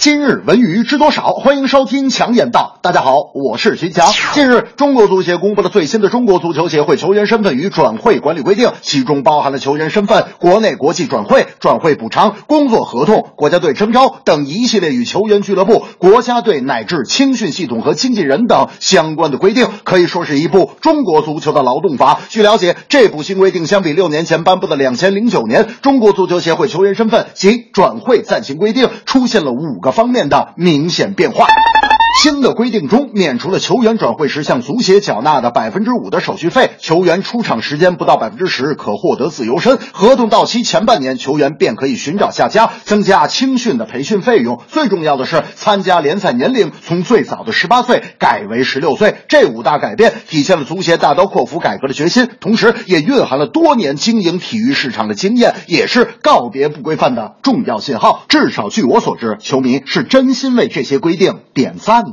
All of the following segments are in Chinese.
今日文娱知多少？欢迎收听强言道。大家好，我是徐强。近日，中国足协公布了最新的《中国足球协会球员身份与转会管理规定》，其中包含了球员身份、国内国际转会、转会补偿、工作合同、国家队征召等一系列与球员俱乐部、国家队乃至青训系统和经纪人等相关的规定，可以说是一部中国足球的劳动法。据了解，这部新规定相比六年前颁布的两千零九年《中国足球协会球员身份及转会暂行规定》，出现了五各方面的明显变化。新的规定中，免除了球员转会时向足协缴纳的百分之五的手续费，球员出场时间不到百分之十可获得自由身，合同到期前半年球员便可以寻找下家，增加青训的培训费用。最重要的是，参加联赛年龄从最早的十八岁改为十六岁。这五大改变体现了足协大刀阔斧改革的决心，同时也蕴含了多年经营体育市场的经验，也是告别不规范的重要信号。至少据我所知，球迷是真心为这些规定点赞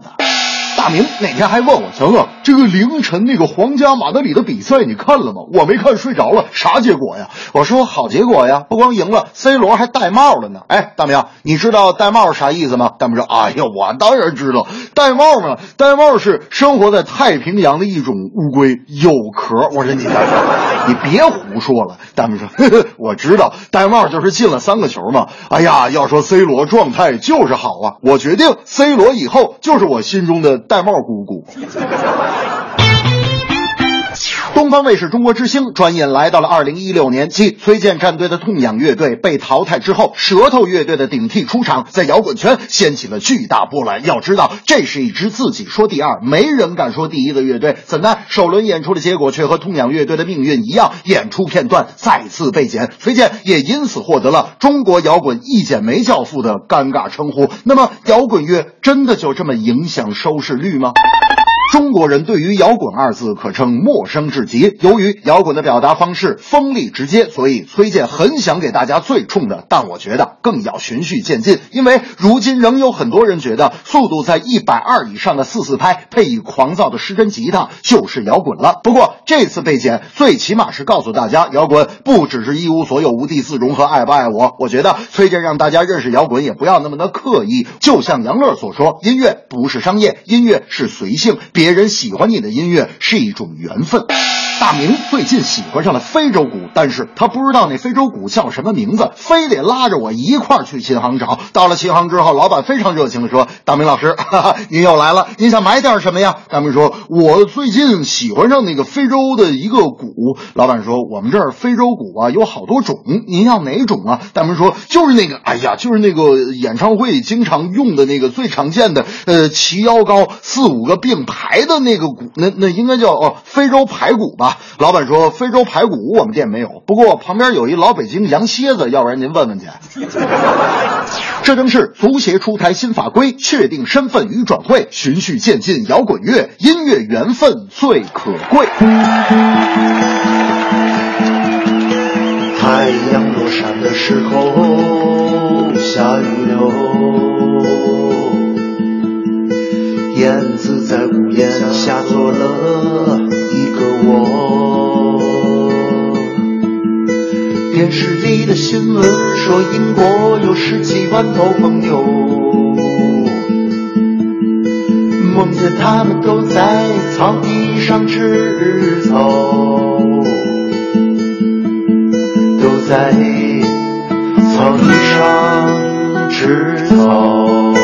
大明哪天还问我强哥，这个凌晨那个皇家马德里的比赛你看了吗？我没看，睡着了。啥结果呀？我说好结果呀，不光赢了，C 罗还戴帽了呢。哎，大明，你知道戴帽啥意思吗？大明说：哎呀，我当然知道，戴帽嘛，戴帽是生活在太平洋的一种乌龟，有壳。我说你，你别胡说了。大明说：呵呵，我知道，戴帽就是进了三个球嘛。哎呀，要说 C 罗状态就是好啊，我决定 C 罗以后就是我心中的。戴帽姑姑。方卫视《中国之星》转眼来到了二零一六年，继崔健战队的痛仰乐队被淘汰之后，舌头乐队的顶替出场，在摇滚圈掀起了巨大波澜。要知道，这是一支自己说第二，没人敢说第一的乐队。怎奈首轮演出的结果却和痛仰乐队的命运一样，演出片段再次被剪，崔健也因此获得了“中国摇滚一剪梅教父”的尴尬称呼。那么，摇滚乐真的就这么影响收视率吗？中国人对于“摇滚”二字可称陌生至极。由于摇滚的表达方式锋利直接，所以崔健很想给大家最冲的，但我觉得更要循序渐进。因为如今仍有很多人觉得速度在一百二以上的四四拍，配以狂躁的失真吉他就是摇滚了。不过这次被剪，最起码是告诉大家，摇滚不只是一无所有、无地自容和爱不爱我。我觉得崔健让大家认识摇滚也不要那么的刻意。就像杨乐所说：“音乐不是商业，音乐是随性。”别人喜欢你的音乐是一种缘分。大明最近喜欢上了非洲鼓，但是他不知道那非洲鼓叫什么名字，非得拉着我一块儿去琴行找。到了琴行之后，老板非常热情地说：“大明老师，哈哈，您又来了，您想买点什么呀？”大明说：“我最近喜欢上那个非洲的一个鼓。”老板说：“我们这儿非洲鼓啊有好多种，您要哪种啊？”大明说：“就是那个，哎呀，就是那个演唱会经常用的那个最常见的，呃，齐腰高四五个并排的那个鼓，那那应该叫哦非洲排骨吧。”老板说：“非洲排骨我们店没有，不过旁边有一老北京羊蝎子，要不然您问问去。”这正是足协出台新法规，确定身份与转会，循序渐进。摇滚乐音乐缘分最可贵。太阳落山的时候，下雨了。燕子在屋檐下做了一个窝。电视里的新闻说英国有十几万头疯牛，梦见他们都在草地上吃草，都在草地上吃草。